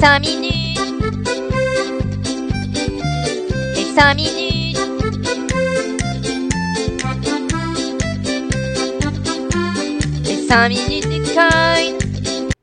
5 minutes. Les 5 minutes. Les 5 minutes du coin.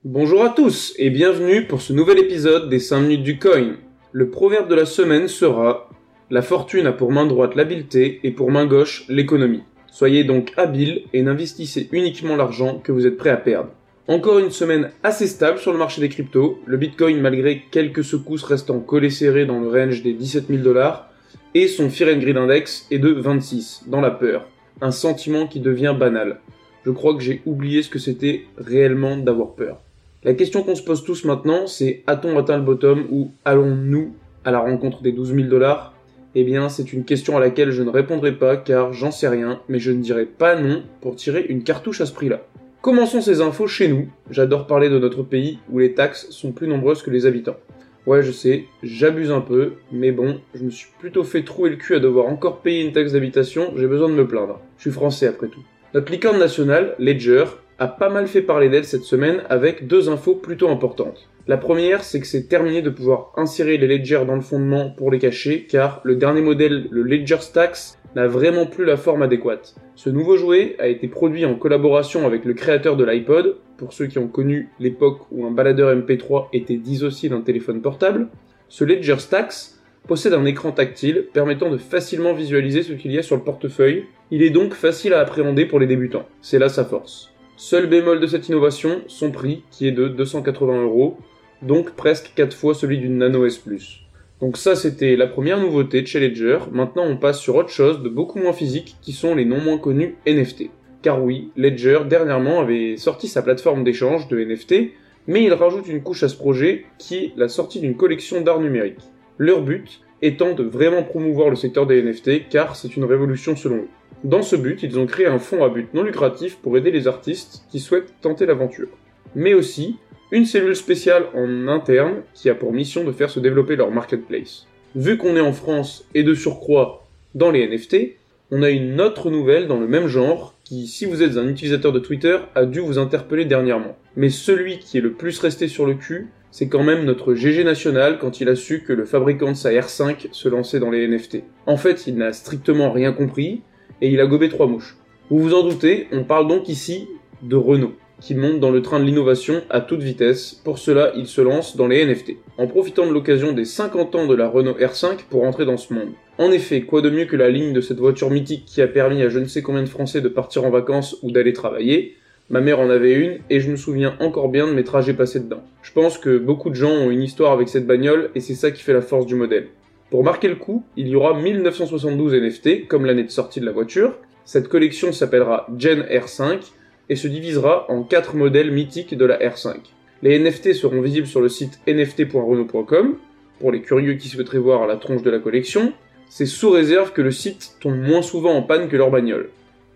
Bonjour à tous et bienvenue pour ce nouvel épisode des 5 minutes du coin. Le proverbe de la semaine sera La fortune a pour main droite l'habileté et pour main gauche l'économie. Soyez donc habile et n'investissez uniquement l'argent que vous êtes prêt à perdre. Encore une semaine assez stable sur le marché des cryptos, le Bitcoin malgré quelques secousses restant collé serré dans le range des 17 000 dollars, et son Fear Greed Index est de 26, dans la peur. Un sentiment qui devient banal. Je crois que j'ai oublié ce que c'était réellement d'avoir peur. La question qu'on se pose tous maintenant, c'est a-t-on atteint le bottom ou allons-nous à la rencontre des 12 000 dollars? Eh bien, c'est une question à laquelle je ne répondrai pas car j'en sais rien, mais je ne dirai pas non pour tirer une cartouche à ce prix-là. Commençons ces infos chez nous. J'adore parler de notre pays où les taxes sont plus nombreuses que les habitants. Ouais, je sais, j'abuse un peu, mais bon, je me suis plutôt fait trouer le cul à devoir encore payer une taxe d'habitation, j'ai besoin de me plaindre. Je suis français après tout. Notre licorne nationale, Ledger, a pas mal fait parler d'elle cette semaine avec deux infos plutôt importantes. La première, c'est que c'est terminé de pouvoir insérer les Ledger dans le fondement pour les cacher, car le dernier modèle, le Ledger Stacks, n'a vraiment plus la forme adéquate. Ce nouveau jouet a été produit en collaboration avec le créateur de l'iPod, pour ceux qui ont connu l'époque où un baladeur MP3 était dissocié d'un téléphone portable. Ce Ledger Stacks possède un écran tactile permettant de facilement visualiser ce qu'il y a sur le portefeuille. Il est donc facile à appréhender pour les débutants. C'est là sa force. Seul bémol de cette innovation, son prix, qui est de 280 euros, donc presque 4 fois celui d'une Nano S+. Donc ça c'était la première nouveauté de chez Ledger, maintenant on passe sur autre chose de beaucoup moins physique qui sont les non moins connus NFT. Car oui, Ledger dernièrement avait sorti sa plateforme d'échange de NFT, mais il rajoute une couche à ce projet qui est la sortie d'une collection d'art numérique. Leur but étant de vraiment promouvoir le secteur des NFT car c'est une révolution selon eux. Dans ce but, ils ont créé un fonds à but non lucratif pour aider les artistes qui souhaitent tenter l'aventure. Mais aussi, une cellule spéciale en interne qui a pour mission de faire se développer leur marketplace. Vu qu'on est en France et de surcroît dans les NFT, on a une autre nouvelle dans le même genre qui, si vous êtes un utilisateur de Twitter, a dû vous interpeller dernièrement. Mais celui qui est le plus resté sur le cul, c'est quand même notre GG national quand il a su que le fabricant de sa R5 se lançait dans les NFT. En fait, il n'a strictement rien compris et il a gobé trois mouches. Vous vous en doutez, on parle donc ici de Renault qui monte dans le train de l'innovation à toute vitesse. Pour cela, il se lance dans les NFT, en profitant de l'occasion des 50 ans de la Renault R5 pour entrer dans ce monde. En effet, quoi de mieux que la ligne de cette voiture mythique qui a permis à je ne sais combien de Français de partir en vacances ou d'aller travailler? Ma mère en avait une et je me souviens encore bien de mes trajets passés dedans. Je pense que beaucoup de gens ont une histoire avec cette bagnole et c'est ça qui fait la force du modèle. Pour marquer le coup, il y aura 1972 NFT comme l'année de sortie de la voiture. Cette collection s'appellera Gen R5 et se divisera en 4 modèles mythiques de la R5. Les NFT seront visibles sur le site nft.renault.com pour les curieux qui souhaiteraient voir la tronche de la collection. C'est sous réserve que le site tombe moins souvent en panne que leur bagnole.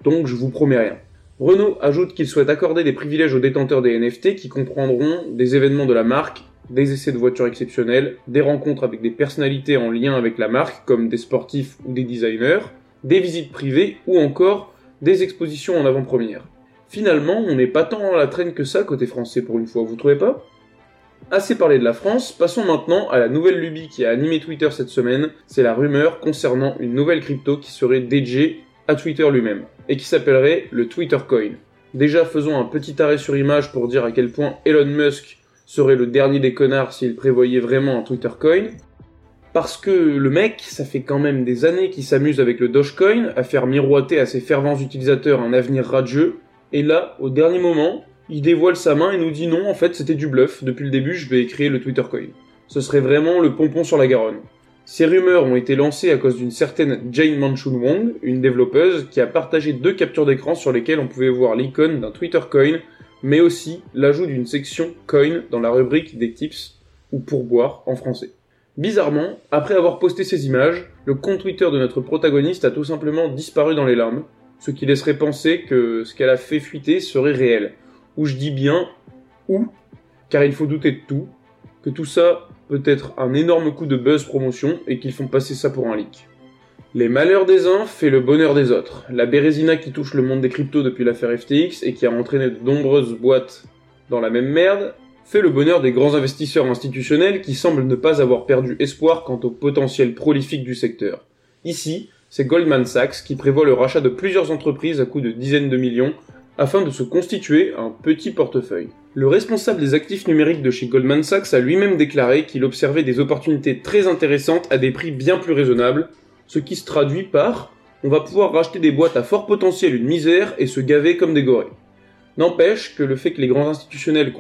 Donc je vous promets rien. Renault ajoute qu'il souhaite accorder des privilèges aux détenteurs des NFT qui comprendront des événements de la marque, des essais de voitures exceptionnelles, des rencontres avec des personnalités en lien avec la marque comme des sportifs ou des designers, des visites privées ou encore des expositions en avant-première. Finalement, on n'est pas tant dans la traîne que ça côté français pour une fois, vous trouvez pas? Assez parlé de la France, passons maintenant à la nouvelle lubie qui a animé Twitter cette semaine, c'est la rumeur concernant une nouvelle crypto qui serait dédiée à Twitter lui-même, et qui s'appellerait le Twitter Coin. Déjà faisons un petit arrêt sur image pour dire à quel point Elon Musk serait le dernier des connards s'il prévoyait vraiment un Twitter Coin. Parce que le mec, ça fait quand même des années qu'il s'amuse avec le Dogecoin à faire miroiter à ses fervents utilisateurs un avenir radieux, et là, au dernier moment, il dévoile sa main et nous dit non, en fait c'était du bluff, depuis le début je vais créer le Twitter Coin. Ce serait vraiment le pompon sur la Garonne. Ces rumeurs ont été lancées à cause d'une certaine Jane Manchun Wong, une développeuse, qui a partagé deux captures d'écran sur lesquelles on pouvait voir l'icône d'un Twitter Coin, mais aussi l'ajout d'une section Coin dans la rubrique des tips, ou pourboire en français. Bizarrement, après avoir posté ces images, le compte Twitter de notre protagoniste a tout simplement disparu dans les larmes, ce qui laisserait penser que ce qu'elle a fait fuiter serait réel. Ou je dis bien ou, car il faut douter de tout, que tout ça peut être un énorme coup de buzz promotion et qu'ils font passer ça pour un leak. Les malheurs des uns fait le bonheur des autres. La Bérésina qui touche le monde des cryptos depuis l'affaire FTX et qui a entraîné de nombreuses boîtes dans la même merde fait le bonheur des grands investisseurs institutionnels qui semblent ne pas avoir perdu espoir quant au potentiel prolifique du secteur. Ici, c'est Goldman Sachs qui prévoit le rachat de plusieurs entreprises à coût de dizaines de millions afin de se constituer un petit portefeuille. Le responsable des actifs numériques de chez Goldman Sachs a lui-même déclaré qu'il observait des opportunités très intéressantes à des prix bien plus raisonnables, ce qui se traduit par on va pouvoir racheter des boîtes à fort potentiel une misère et se gaver comme des gorées. N'empêche que le fait que les grands institutionnels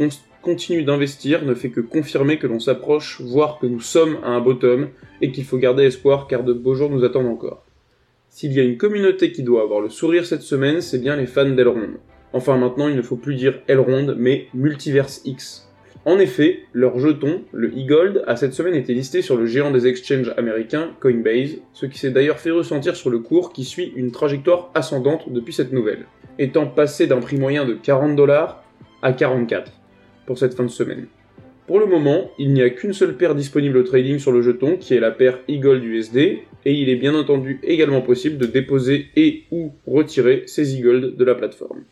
continuent d'investir ne fait que confirmer que l'on s'approche, voire que nous sommes à un bottom, et qu'il faut garder espoir car de beaux jours nous attendent encore. S'il y a une communauté qui doit avoir le sourire cette semaine, c'est bien les fans d'Elrond. Enfin maintenant il ne faut plus dire Elrond, mais Multiverse X. En effet, leur jeton, le e-gold, a cette semaine été listé sur le géant des exchanges américains, Coinbase, ce qui s'est d'ailleurs fait ressentir sur le cours qui suit une trajectoire ascendante depuis cette nouvelle, étant passé d'un prix moyen de 40 dollars à 44 pour cette fin de semaine. Pour le moment, il n'y a qu'une seule paire disponible au trading sur le jeton, qui est la paire e-gold USD, et il est bien entendu également possible de déposer et ou retirer ces e-gold de la plateforme.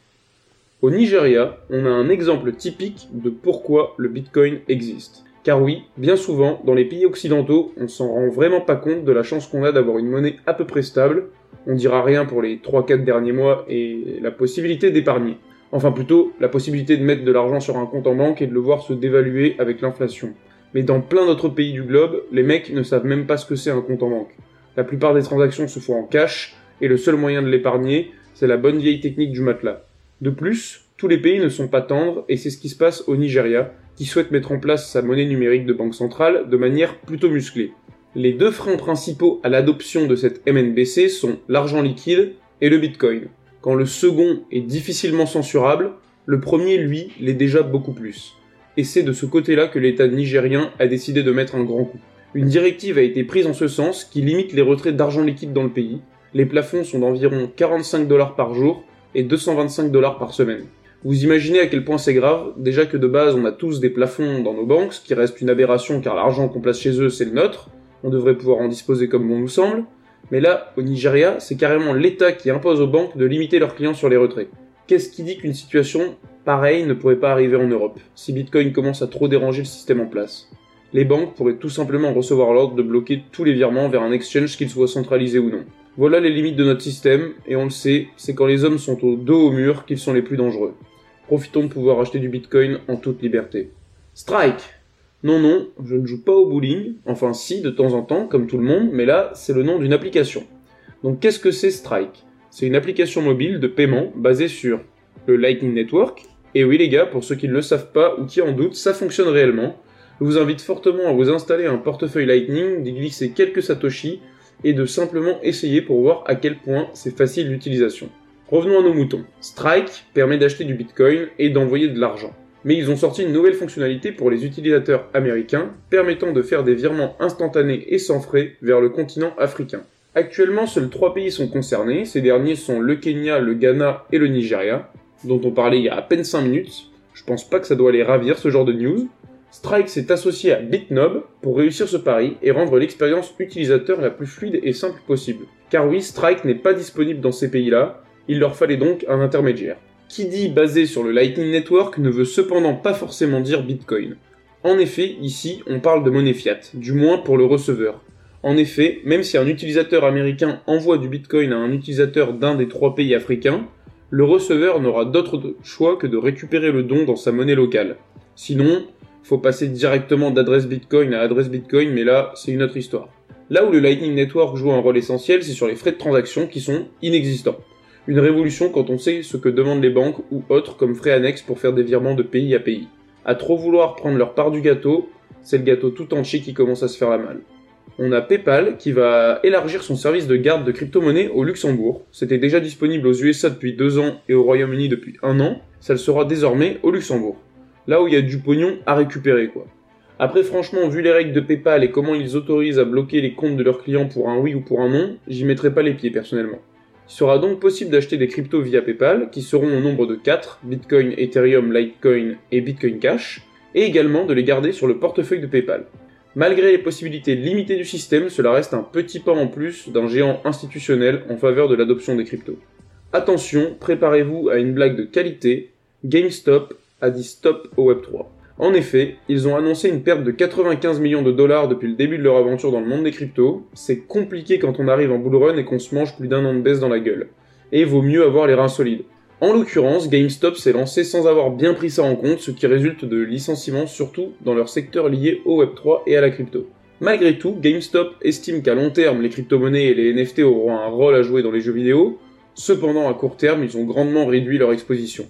Au Nigeria, on a un exemple typique de pourquoi le Bitcoin existe. Car oui, bien souvent, dans les pays occidentaux, on s'en rend vraiment pas compte de la chance qu'on a d'avoir une monnaie à peu près stable, on dira rien pour les 3-4 derniers mois, et la possibilité d'épargner. Enfin plutôt, la possibilité de mettre de l'argent sur un compte en banque et de le voir se dévaluer avec l'inflation. Mais dans plein d'autres pays du globe, les mecs ne savent même pas ce que c'est un compte en banque. La plupart des transactions se font en cash, et le seul moyen de l'épargner, c'est la bonne vieille technique du matelas. De plus, tous les pays ne sont pas tendres et c'est ce qui se passe au Nigeria, qui souhaite mettre en place sa monnaie numérique de banque centrale de manière plutôt musclée. Les deux freins principaux à l'adoption de cette MNBC sont l'argent liquide et le Bitcoin. Quand le second est difficilement censurable, le premier, lui, l'est déjà beaucoup plus. Et c'est de ce côté-là que l'État nigérien a décidé de mettre un grand coup. Une directive a été prise en ce sens qui limite les retraits d'argent liquide dans le pays. Les plafonds sont d'environ 45 dollars par jour et 225 dollars par semaine. Vous imaginez à quel point c'est grave, déjà que de base on a tous des plafonds dans nos banques, ce qui reste une aberration car l'argent qu'on place chez eux c'est le nôtre, on devrait pouvoir en disposer comme bon nous semble, mais là, au Nigeria, c'est carrément l'État qui impose aux banques de limiter leurs clients sur les retraits. Qu'est-ce qui dit qu'une situation pareille ne pourrait pas arriver en Europe, si Bitcoin commence à trop déranger le système en place? Les banques pourraient tout simplement recevoir l'ordre de bloquer tous les virements vers un exchange qu'ils soient centralisés ou non. Voilà les limites de notre système, et on le sait, c'est quand les hommes sont au dos au mur qu'ils sont les plus dangereux. Profitons de pouvoir acheter du Bitcoin en toute liberté. Strike Non, non, je ne joue pas au bowling, enfin si, de temps en temps, comme tout le monde, mais là, c'est le nom d'une application. Donc qu'est-ce que c'est Strike? C'est une application mobile de paiement basée sur le Lightning Network, et oui les gars, pour ceux qui ne le savent pas ou qui en doutent, ça fonctionne réellement. Je vous invite fortement à vous installer un portefeuille Lightning, d'y glisser quelques satoshi et de simplement essayer pour voir à quel point c'est facile d'utilisation. Revenons à nos moutons. Strike permet d'acheter du Bitcoin et d'envoyer de l'argent. Mais ils ont sorti une nouvelle fonctionnalité pour les utilisateurs américains permettant de faire des virements instantanés et sans frais vers le continent africain. Actuellement, seuls trois pays sont concernés. Ces derniers sont le Kenya, le Ghana et le Nigeria, dont on parlait il y a à peine 5 minutes. Je pense pas que ça doit les ravir ce genre de news. Strike s'est associé à BitNob pour réussir ce pari et rendre l'expérience utilisateur la plus fluide et simple possible. Car oui, Strike n'est pas disponible dans ces pays-là, il leur fallait donc un intermédiaire. Qui dit basé sur le Lightning Network ne veut cependant pas forcément dire Bitcoin. En effet, ici, on parle de monnaie fiat, du moins pour le receveur. En effet, même si un utilisateur américain envoie du Bitcoin à un utilisateur d'un des trois pays africains, le receveur n'aura d'autre choix que de récupérer le don dans sa monnaie locale. Sinon, faut passer directement d'adresse Bitcoin à adresse Bitcoin, mais là, c'est une autre histoire. Là où le Lightning Network joue un rôle essentiel, c'est sur les frais de transaction qui sont inexistants. Une révolution quand on sait ce que demandent les banques ou autres comme frais annexes pour faire des virements de pays à pays. À trop vouloir prendre leur part du gâteau, c'est le gâteau tout entier qui commence à se faire la malle. On a PayPal qui va élargir son service de garde de crypto-monnaie au Luxembourg. C'était déjà disponible aux USA depuis deux ans et au Royaume-Uni depuis un an. Ça le sera désormais au Luxembourg là où il y a du pognon à récupérer quoi. Après franchement, vu les règles de PayPal et comment ils autorisent à bloquer les comptes de leurs clients pour un oui ou pour un non, j'y mettrai pas les pieds personnellement. Il sera donc possible d'acheter des cryptos via PayPal, qui seront au nombre de 4, Bitcoin, Ethereum, Litecoin et Bitcoin Cash, et également de les garder sur le portefeuille de PayPal. Malgré les possibilités limitées du système, cela reste un petit pas en plus d'un géant institutionnel en faveur de l'adoption des cryptos. Attention, préparez-vous à une blague de qualité, GameStop a dit stop au Web3. En effet, ils ont annoncé une perte de 95 millions de dollars depuis le début de leur aventure dans le monde des cryptos. C'est compliqué quand on arrive en bull run et qu'on se mange plus d'un an de baisse dans la gueule. Et vaut mieux avoir les reins solides. En l'occurrence, GameStop s'est lancé sans avoir bien pris ça en compte, ce qui résulte de licenciements surtout dans leur secteur lié au Web3 et à la crypto. Malgré tout, GameStop estime qu'à long terme, les crypto-monnaies et les NFT auront un rôle à jouer dans les jeux vidéo, cependant à court terme, ils ont grandement réduit leur exposition.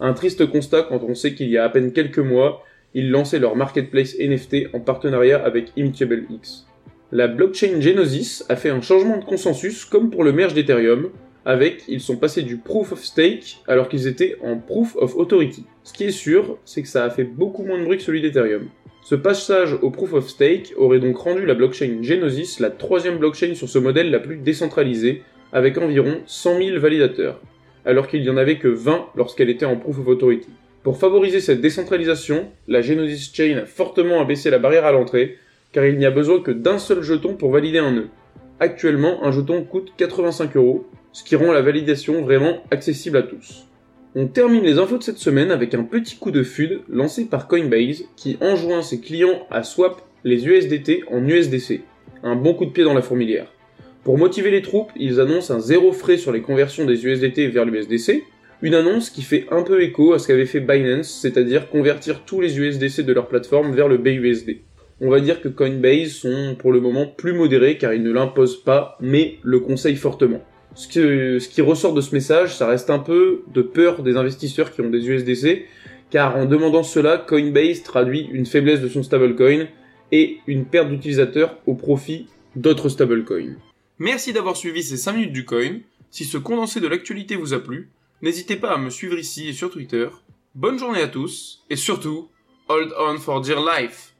Un triste constat quand on sait qu'il y a à peine quelques mois, ils lançaient leur marketplace NFT en partenariat avec Immutable X. La blockchain Genesis a fait un changement de consensus comme pour le merge d'Ethereum, avec ils sont passés du proof of stake alors qu'ils étaient en proof of authority. Ce qui est sûr, c'est que ça a fait beaucoup moins de bruit que celui d'Ethereum. Ce passage au proof of stake aurait donc rendu la blockchain Genesis la troisième blockchain sur ce modèle la plus décentralisée, avec environ 100 000 validateurs, alors qu'il n'y en avait que 20 lorsqu'elle était en proof of authority. Pour favoriser cette décentralisation, la Genesis Chain a fortement abaissé la barrière à l'entrée, car il n'y a besoin que d'un seul jeton pour valider un nœud. Actuellement, un jeton coûte 85 euros, ce qui rend la validation vraiment accessible à tous. On termine les infos de cette semaine avec un petit coup de FUD lancé par Coinbase qui enjoint ses clients à swap les USDT en USDC. Un bon coup de pied dans la fourmilière. Pour motiver les troupes, ils annoncent un zéro frais sur les conversions des USDT vers l'USDC, une annonce qui fait un peu écho à ce qu'avait fait Binance, c'est-à-dire convertir tous les USDC de leur plateforme vers le BUSD. On va dire que Coinbase sont pour le moment plus modérés car ils ne l'imposent pas, mais le conseillent fortement. Ce qui, ressort de ce message, ça reste un peu de peur des investisseurs qui ont des USDC, car en demandant cela, Coinbase traduit une faiblesse de son stablecoin et une perte d'utilisateurs au profit d'autres stablecoins. Merci d'avoir suivi ces 5 minutes du coin. Si ce condensé de l'actualité vous a plu, n'hésitez pas à me suivre ici et sur Twitter. Bonne journée à tous, et surtout, hold on for dear life